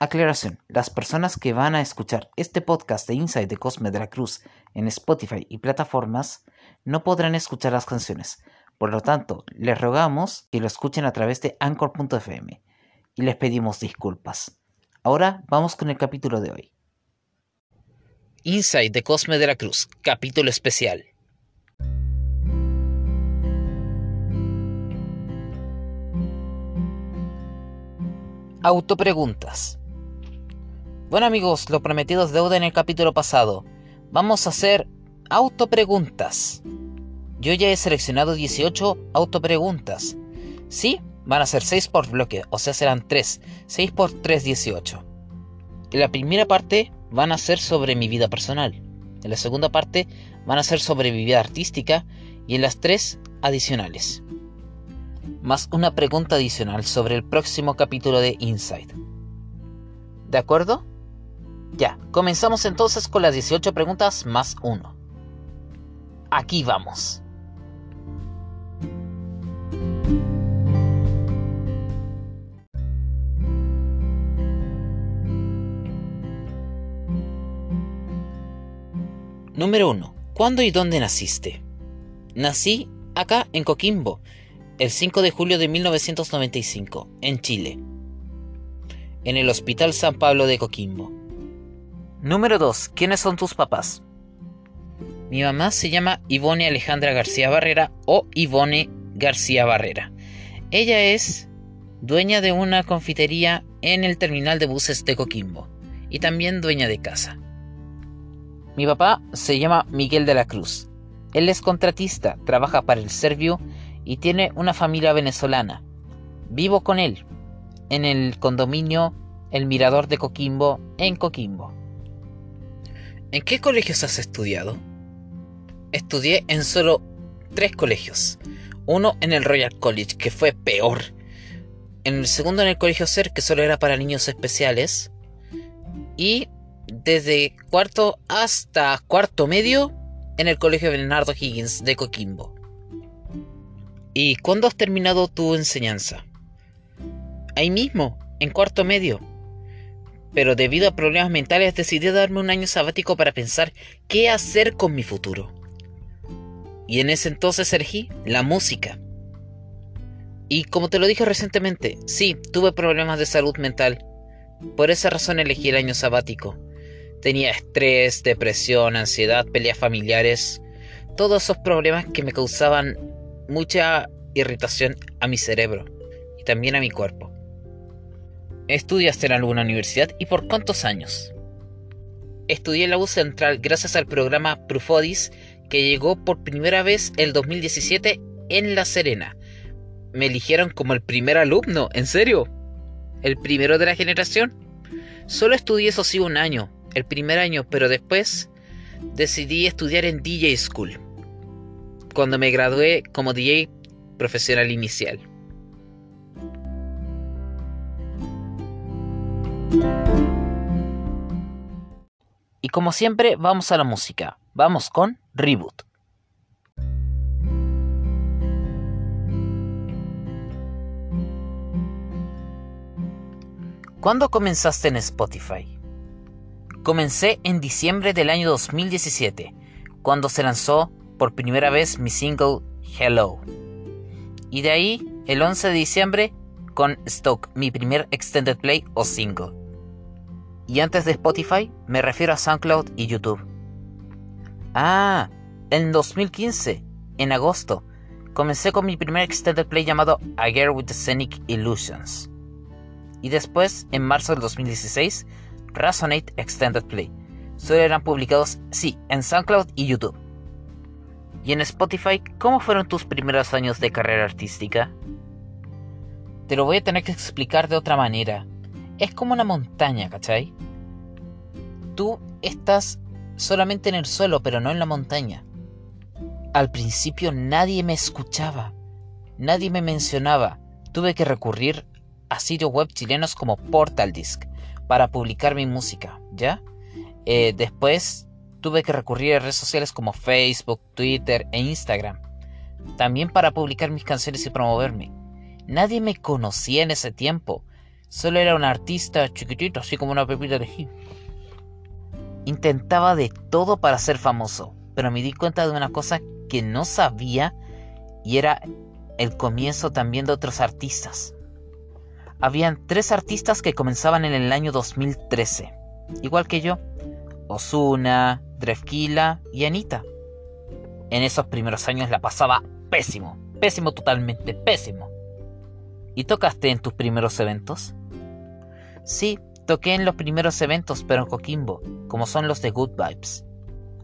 Aclaración, las personas que van a escuchar este podcast de Inside de Cosme de la Cruz en Spotify y plataformas no podrán escuchar las canciones. Por lo tanto, les rogamos que lo escuchen a través de anchor.fm y les pedimos disculpas. Ahora vamos con el capítulo de hoy. Inside de Cosme de la Cruz, capítulo especial. Autopreguntas. Bueno amigos, lo prometido es deuda en el capítulo pasado. Vamos a hacer autopreguntas. Yo ya he seleccionado 18 autopreguntas. Sí, van a ser 6 por bloque, o sea serán 3. 6 por 3, 18. En la primera parte van a ser sobre mi vida personal. En la segunda parte van a ser sobre mi vida artística. Y en las tres adicionales más una pregunta adicional sobre el próximo capítulo de Inside. ¿De acuerdo? Ya, comenzamos entonces con las 18 preguntas más uno. Aquí vamos. Número 1. ¿Cuándo y dónde naciste? Nací acá en Coquimbo, el 5 de julio de 1995, en Chile, en el Hospital San Pablo de Coquimbo. Número 2. ¿Quiénes son tus papás? Mi mamá se llama Ivone Alejandra García Barrera o Ivone García Barrera. Ella es dueña de una confitería en el terminal de buses de Coquimbo y también dueña de casa. Mi papá se llama Miguel de la Cruz. Él es contratista, trabaja para el Servio y tiene una familia venezolana. Vivo con él en el condominio El Mirador de Coquimbo, en Coquimbo. ¿En qué colegios has estudiado? Estudié en solo tres colegios. Uno en el Royal College, que fue peor. En el segundo en el Colegio Ser, que solo era para niños especiales. Y desde cuarto hasta cuarto medio en el Colegio Bernardo Higgins de Coquimbo. ¿Y cuándo has terminado tu enseñanza? Ahí mismo, en cuarto medio. Pero debido a problemas mentales decidí darme un año sabático para pensar qué hacer con mi futuro. Y en ese entonces elegí la música. Y como te lo dije recientemente, sí, tuve problemas de salud mental. Por esa razón elegí el año sabático. Tenía estrés, depresión, ansiedad, peleas familiares, todos esos problemas que me causaban mucha irritación a mi cerebro y también a mi cuerpo. ¿Estudiaste en alguna universidad y por cuántos años? Estudié en la U Central gracias al programa Prufodis que llegó por primera vez el 2017 en La Serena. Me eligieron como el primer alumno, ¿en serio? ¿El primero de la generación? Solo estudié eso sí un año, el primer año, pero después decidí estudiar en DJ School cuando me gradué como DJ profesional inicial. Y como siempre, vamos a la música. Vamos con Reboot. ¿Cuándo comenzaste en Spotify? Comencé en diciembre del año 2017, cuando se lanzó por primera vez mi single Hello. Y de ahí, el 11 de diciembre, con Stoke, mi primer extended play o single. Y antes de Spotify, me refiero a SoundCloud y YouTube. Ah, en 2015, en agosto, comencé con mi primer extended play llamado A Girl with Scenic Illusions. Y después, en marzo del 2016, Resonate Extended Play. Solo eran publicados, sí, en SoundCloud y YouTube. Y en Spotify, ¿cómo fueron tus primeros años de carrera artística? Te lo voy a tener que explicar de otra manera. Es como una montaña, ¿cachai? Tú estás solamente en el suelo, pero no en la montaña. Al principio nadie me escuchaba, nadie me mencionaba. Tuve que recurrir a sitios web chilenos como Portal Disc para publicar mi música, ¿ya? Eh, después tuve que recurrir a redes sociales como Facebook, Twitter e Instagram, también para publicar mis canciones y promoverme. Nadie me conocía en ese tiempo, Solo era un artista chiquitito, así como una pepita de ají. Intentaba de todo para ser famoso, pero me di cuenta de una cosa que no sabía y era el comienzo también de otros artistas. Habían tres artistas que comenzaban en el año 2013, igual que yo, Osuna, Drefkila y Anita. En esos primeros años la pasaba pésimo, pésimo totalmente, pésimo. ¿Y tocaste en tus primeros eventos? Sí, toqué en los primeros eventos, pero en Coquimbo, como son los de Good Vibes.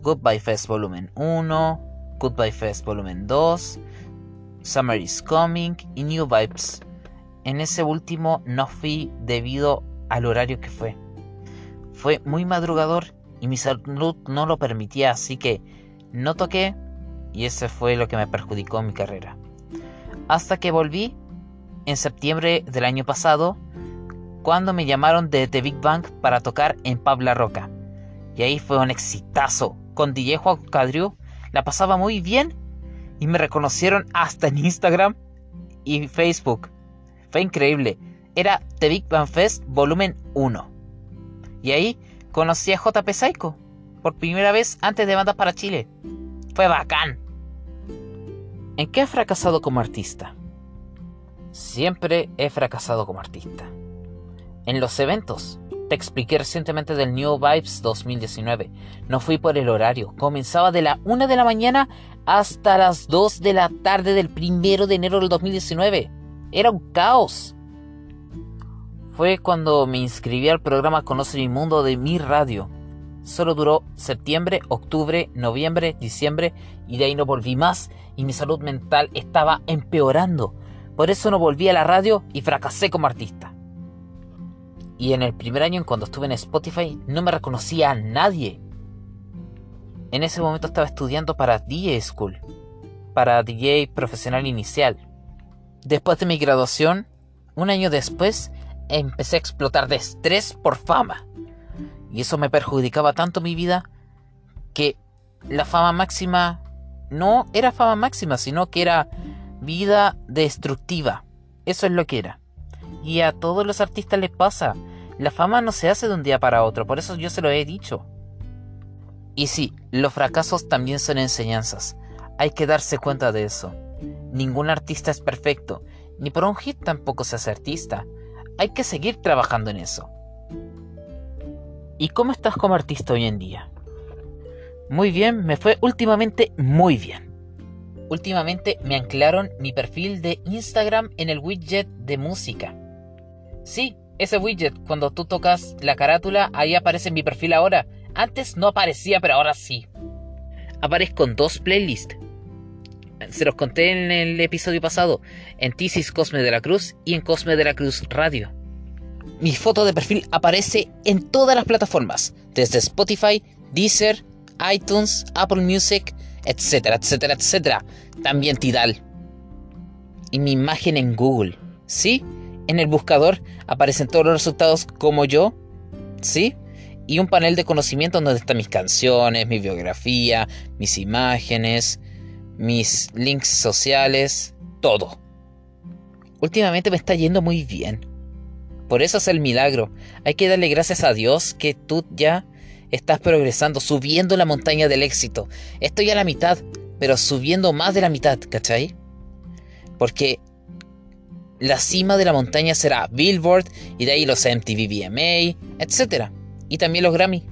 Goodbye Fest Volumen 1, Goodbye Fest Volumen 2, Summer is Coming y New Vibes. En ese último no fui debido al horario que fue. Fue muy madrugador y mi salud no lo permitía, así que no toqué y ese fue lo que me perjudicó en mi carrera. Hasta que volví en septiembre del año pasado, cuando me llamaron de The Big Bang para tocar en Pabla Roca. Y ahí fue un exitazo. Con DJ Juan Cadriu la pasaba muy bien y me reconocieron hasta en Instagram y Facebook. Fue increíble. Era The Big Bang Fest volumen 1. Y ahí conocí a JP Psycho por primera vez antes de Bandas para Chile. Fue bacán. ¿En qué has fracasado como artista? Siempre he fracasado como artista. En los eventos. Te expliqué recientemente del New Vibes 2019. No fui por el horario. Comenzaba de la 1 de la mañana hasta las 2 de la tarde del 1 de enero del 2019. Era un caos. Fue cuando me inscribí al programa Conoce mi Mundo de mi radio. Solo duró septiembre, octubre, noviembre, diciembre y de ahí no volví más y mi salud mental estaba empeorando. Por eso no volví a la radio y fracasé como artista. Y en el primer año, cuando estuve en Spotify, no me reconocía a nadie. En ese momento estaba estudiando para DJ School, para DJ profesional inicial. Después de mi graduación, un año después, empecé a explotar de estrés por fama. Y eso me perjudicaba tanto mi vida que la fama máxima no era fama máxima, sino que era vida destructiva. Eso es lo que era. Y a todos los artistas les pasa. La fama no se hace de un día para otro, por eso yo se lo he dicho. Y sí, los fracasos también son enseñanzas. Hay que darse cuenta de eso. Ningún artista es perfecto, ni por un hit tampoco se hace artista. Hay que seguir trabajando en eso. ¿Y cómo estás como artista hoy en día? Muy bien, me fue últimamente muy bien. Últimamente me anclaron mi perfil de Instagram en el widget de música. Sí, ese widget, cuando tú tocas la carátula, ahí aparece mi perfil ahora. Antes no aparecía, pero ahora sí. Aparezco en dos playlists. Se los conté en el episodio pasado, en Tisis Cosme de la Cruz y en Cosme de la Cruz Radio. Mi foto de perfil aparece en todas las plataformas, desde Spotify, Deezer, iTunes, Apple Music, etcétera, etcétera, etcétera. También Tidal. Y mi imagen en Google. ¿Sí? En el buscador aparecen todos los resultados como yo. ¿Sí? Y un panel de conocimiento donde están mis canciones, mi biografía, mis imágenes, mis links sociales, todo. Últimamente me está yendo muy bien. Por eso es el milagro. Hay que darle gracias a Dios que tú ya estás progresando, subiendo la montaña del éxito. Estoy a la mitad, pero subiendo más de la mitad, ¿cachai? Porque la cima de la montaña será Billboard y de ahí los MTV VMA, etc. Y también los Grammy.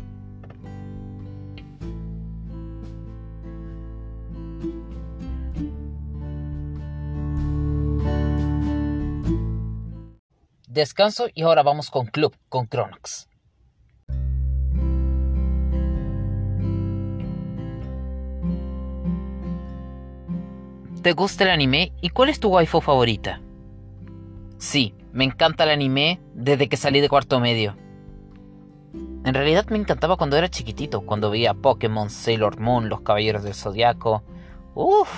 Descanso y ahora vamos con Club, con Cronox. ¿Te gusta el anime? ¿Y cuál es tu waifu favorita? Sí, me encanta el anime desde que salí de cuarto medio. En realidad me encantaba cuando era chiquitito, cuando veía Pokémon, Sailor Moon, Los Caballeros del Zodiaco. Uff.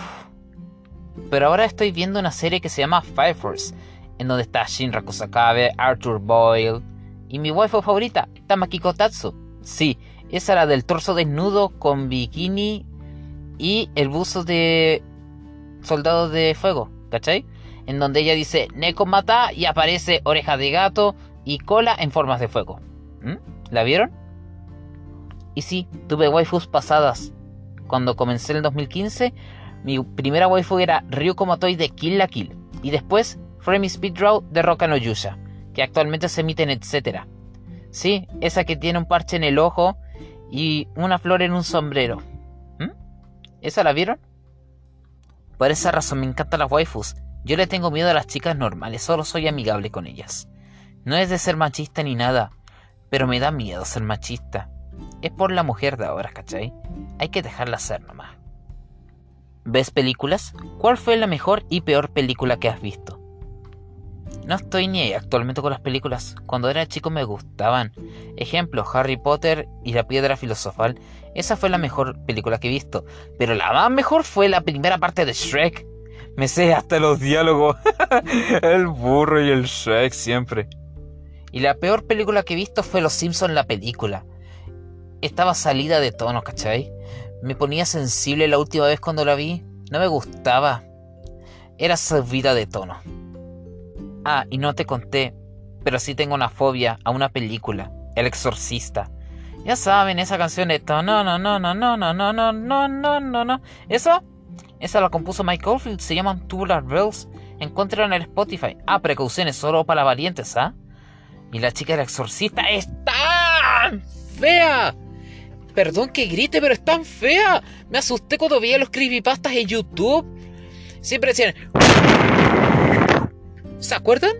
Pero ahora estoy viendo una serie que se llama Fire Force, en donde está Shinra Kusakabe, Arthur Boyle y mi waifu favorita, Tamaki Kotatsu. Sí, esa era del torso desnudo con bikini y el buzo de soldado de fuego, ¿cachai? En donde ella dice Neko mata y aparece oreja de gato, y cola en formas de fuego. ¿Mm? ¿La vieron? Y sí, tuve waifus pasadas. Cuando comencé en el 2015, mi primera waifu era Ryuko Motoi de Kill la Kill. Y después, Frame Speed Draw de Roka no Yusha, que actualmente se emite en Etcétera. Sí, esa que tiene un parche en el ojo y una flor en un sombrero. ¿Mm? ¿Esa la vieron? Por esa razón me encantan las waifus. Yo le tengo miedo a las chicas normales, solo soy amigable con ellas. No es de ser machista ni nada, pero me da miedo ser machista. Es por la mujer de ahora, ¿cachai? Hay que dejarla ser nomás. ¿Ves películas? ¿Cuál fue la mejor y peor película que has visto? No estoy ni ahí actualmente con las películas. Cuando era chico me gustaban. Ejemplo, Harry Potter y la piedra filosofal. Esa fue la mejor película que he visto. Pero la más mejor fue la primera parte de Shrek. Me sé hasta los diálogos. el burro y el Shrek siempre. Y la peor película que he visto fue Los Simpsons la película. Estaba salida de tono, ¿cachai? Me ponía sensible la última vez cuando la vi. No me gustaba. Era subida de tono. Ah, y no te conté, pero sí tengo una fobia a una película, El Exorcista. Ya saben, esa canción de no, no, no, no, no, no, no, no, no, no, no. ¿Eso? Esa la compuso Mike Oldfield, se llaman Tubular Bells. Encuentran en el Spotify. Ah, precauciones solo para valientes, ¿ah? Y la chica del exorcista es tan fea. Perdón que grite, pero es tan fea. Me asusté cuando veía los creepypastas en YouTube. Siempre decían... ¿Se acuerdan?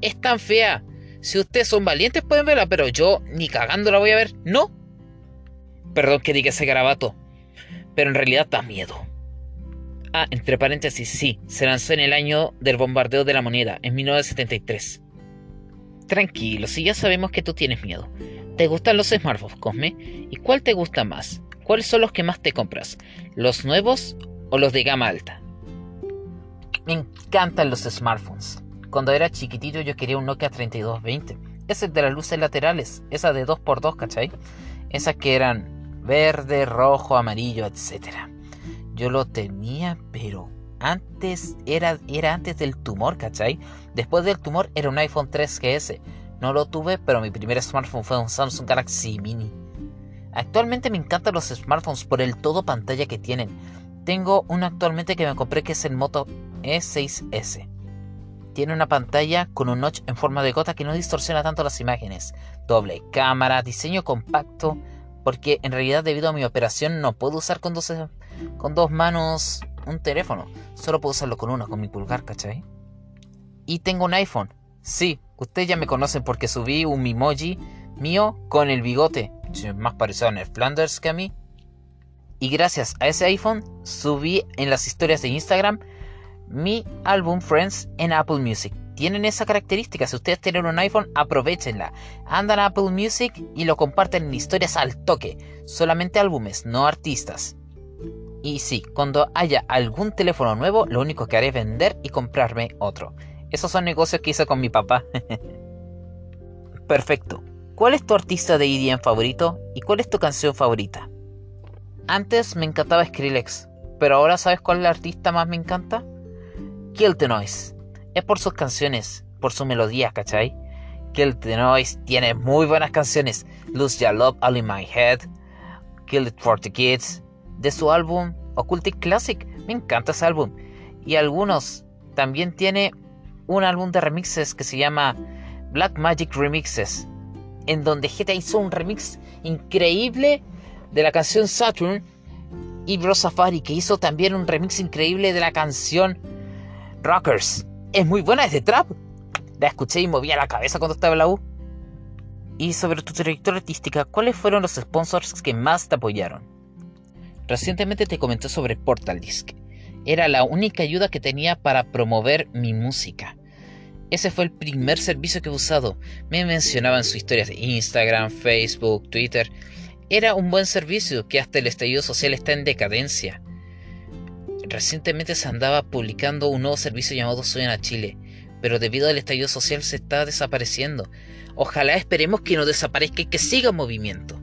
Es tan fea. Si ustedes son valientes pueden verla, pero yo ni cagando la voy a ver. No. Perdón que diga ese garabato. Pero en realidad da miedo. Ah, entre paréntesis, sí, se lanzó en el año del bombardeo de la moneda, en 1973. Tranquilo, si ya sabemos que tú tienes miedo. ¿Te gustan los smartphones, Cosme? ¿Y cuál te gusta más? ¿Cuáles son los que más te compras? ¿Los nuevos o los de gama alta? Me encantan los smartphones. Cuando era chiquitito yo quería un Nokia 3220. Ese de las luces laterales, esa de 2x2, ¿cachai? Esas que eran verde, rojo, amarillo, etc. Yo lo tenía, pero antes era, era antes del tumor, ¿cachai? Después del tumor era un iPhone 3GS. No lo tuve, pero mi primer smartphone fue un Samsung Galaxy Mini. Actualmente me encantan los smartphones por el todo pantalla que tienen. Tengo uno actualmente que me compré que es el Moto E6S. Tiene una pantalla con un notch en forma de gota que no distorsiona tanto las imágenes. Doble cámara, diseño compacto, porque en realidad debido a mi operación no puedo usar con dos, con dos manos un teléfono. Solo puedo usarlo con una, con mi pulgar, ¿cachai? Y tengo un iPhone. Sí, ustedes ya me conocen porque subí un emoji mío con el bigote. Más parecido a Ned Flanders que a mí. Y gracias a ese iPhone subí en las historias de Instagram mi álbum Friends en Apple Music. Tienen esa característica. Si ustedes tienen un iPhone, aprovechenla. Andan a Apple Music y lo comparten en historias al toque. Solamente álbumes, no artistas. Y sí, cuando haya algún teléfono nuevo, lo único que haré es vender y comprarme otro. Esos son negocios que hice con mi papá. Perfecto. ¿Cuál es tu artista de EDM favorito y cuál es tu canción favorita? Antes me encantaba Skrillex, pero ahora ¿sabes cuál es el artista más me encanta? Kill the Noise. Es por sus canciones, por su melodía, ¿cachai? Kill the Noise tiene muy buenas canciones. Lose Your Love All in My Head, Kill It for the Kids, de su álbum Occultic Classic. Me encanta ese álbum. Y algunos también tiene un álbum de remixes que se llama Black Magic Remixes, en donde GTA hizo un remix increíble de la canción Saturn y Bro Safari, que hizo también un remix increíble de la canción Rockers. Es muy buena, es trap. La escuché y movía la cabeza cuando estaba en la U. Y sobre tu trayectoria artística, ¿cuáles fueron los sponsors que más te apoyaron? Recientemente te comenté sobre Portal Disc. Era la única ayuda que tenía para promover mi música. Ese fue el primer servicio que he usado. Me mencionaban sus historias de Instagram, Facebook, Twitter. Era un buen servicio que hasta el estallido social está en decadencia. Recientemente se andaba publicando un nuevo servicio llamado Suena Chile, pero debido al estallido social se está desapareciendo. Ojalá esperemos que no desaparezca y que siga en movimiento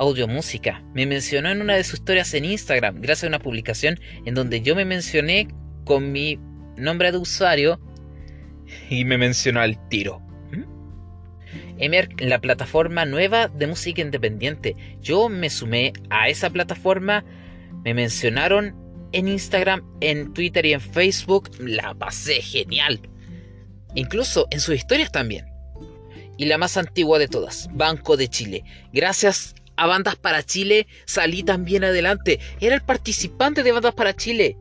audio música. Me mencionó en una de sus historias en Instagram, gracias a una publicación en donde yo me mencioné con mi nombre de usuario y me mencionó al tiro. ¿Mm? Emer, la plataforma nueva de música independiente. Yo me sumé a esa plataforma, me mencionaron en Instagram, en Twitter y en Facebook. La pasé genial. Incluso en sus historias también. Y la más antigua de todas, Banco de Chile. Gracias a Bandas para Chile salí también adelante. Era el participante de Bandas para Chile.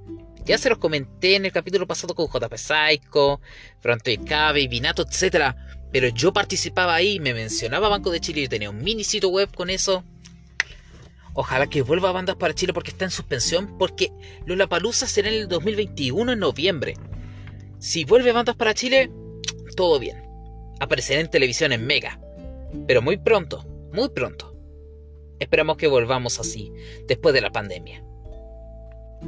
Ya se los comenté en el capítulo pasado con JP Psycho, Fronto de Cabe, Vinato, etc. Pero yo participaba ahí, me mencionaba Banco de Chile, y tenía un mini sitio web con eso. Ojalá que vuelva a Bandas para Chile porque está en suspensión, porque Palusa será en el 2021 en noviembre. Si vuelve Bandas para Chile, todo bien. Aparecerá en televisión en Mega. Pero muy pronto, muy pronto. Esperamos que volvamos así, después de la pandemia.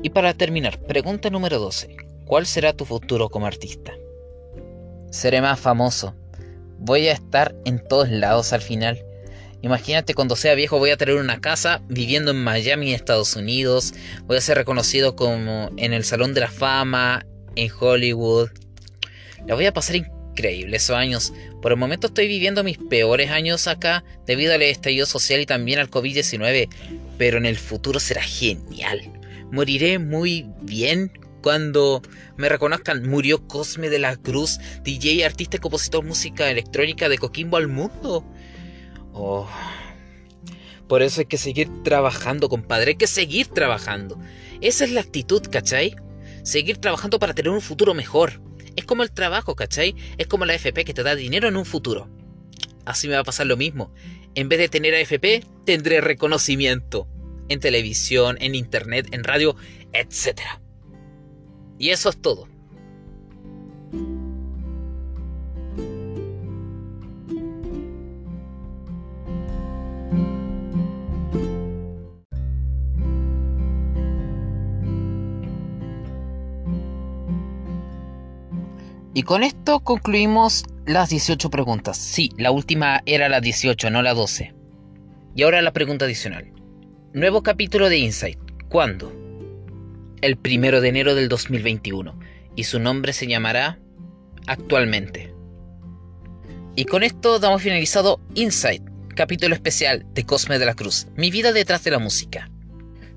Y para terminar, pregunta número 12. ¿Cuál será tu futuro como artista? Seré más famoso. Voy a estar en todos lados al final. Imagínate cuando sea viejo voy a tener una casa viviendo en Miami, Estados Unidos. Voy a ser reconocido como en el Salón de la Fama, en Hollywood. La voy a pasar increíble esos años. Por el momento estoy viviendo mis peores años acá debido al estallido social y también al COVID-19. Pero en el futuro será genial. Moriré muy bien cuando me reconozcan. Murió Cosme de la Cruz, DJ, artista y compositor música electrónica de Coquimbo al mundo. Oh. Por eso hay que seguir trabajando, compadre. Hay que seguir trabajando. Esa es la actitud, ¿cachai? Seguir trabajando para tener un futuro mejor. Es como el trabajo, ¿cachai? Es como la FP que te da dinero en un futuro. Así me va a pasar lo mismo. En vez de tener AFP, tendré reconocimiento en televisión, en internet, en radio, etc. Y eso es todo. Y con esto concluimos las 18 preguntas. Sí, la última era la 18, no la 12. Y ahora la pregunta adicional. Nuevo capítulo de Insight. ¿Cuándo? El primero de enero del 2021. Y su nombre se llamará Actualmente. Y con esto damos finalizado Insight, capítulo especial de Cosme de la Cruz, mi vida detrás de la música.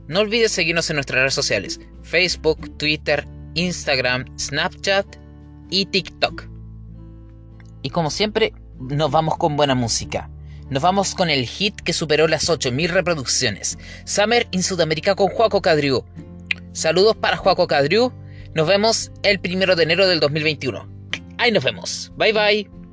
No olvides seguirnos en nuestras redes sociales, Facebook, Twitter, Instagram, Snapchat y TikTok. Y como siempre, nos vamos con buena música. Nos vamos con el hit que superó las 8000 reproducciones. Summer in Sudamérica con Juaco Cadriu. Saludos para Juaco Cadriu. Nos vemos el primero de enero del 2021. Ahí nos vemos. Bye bye.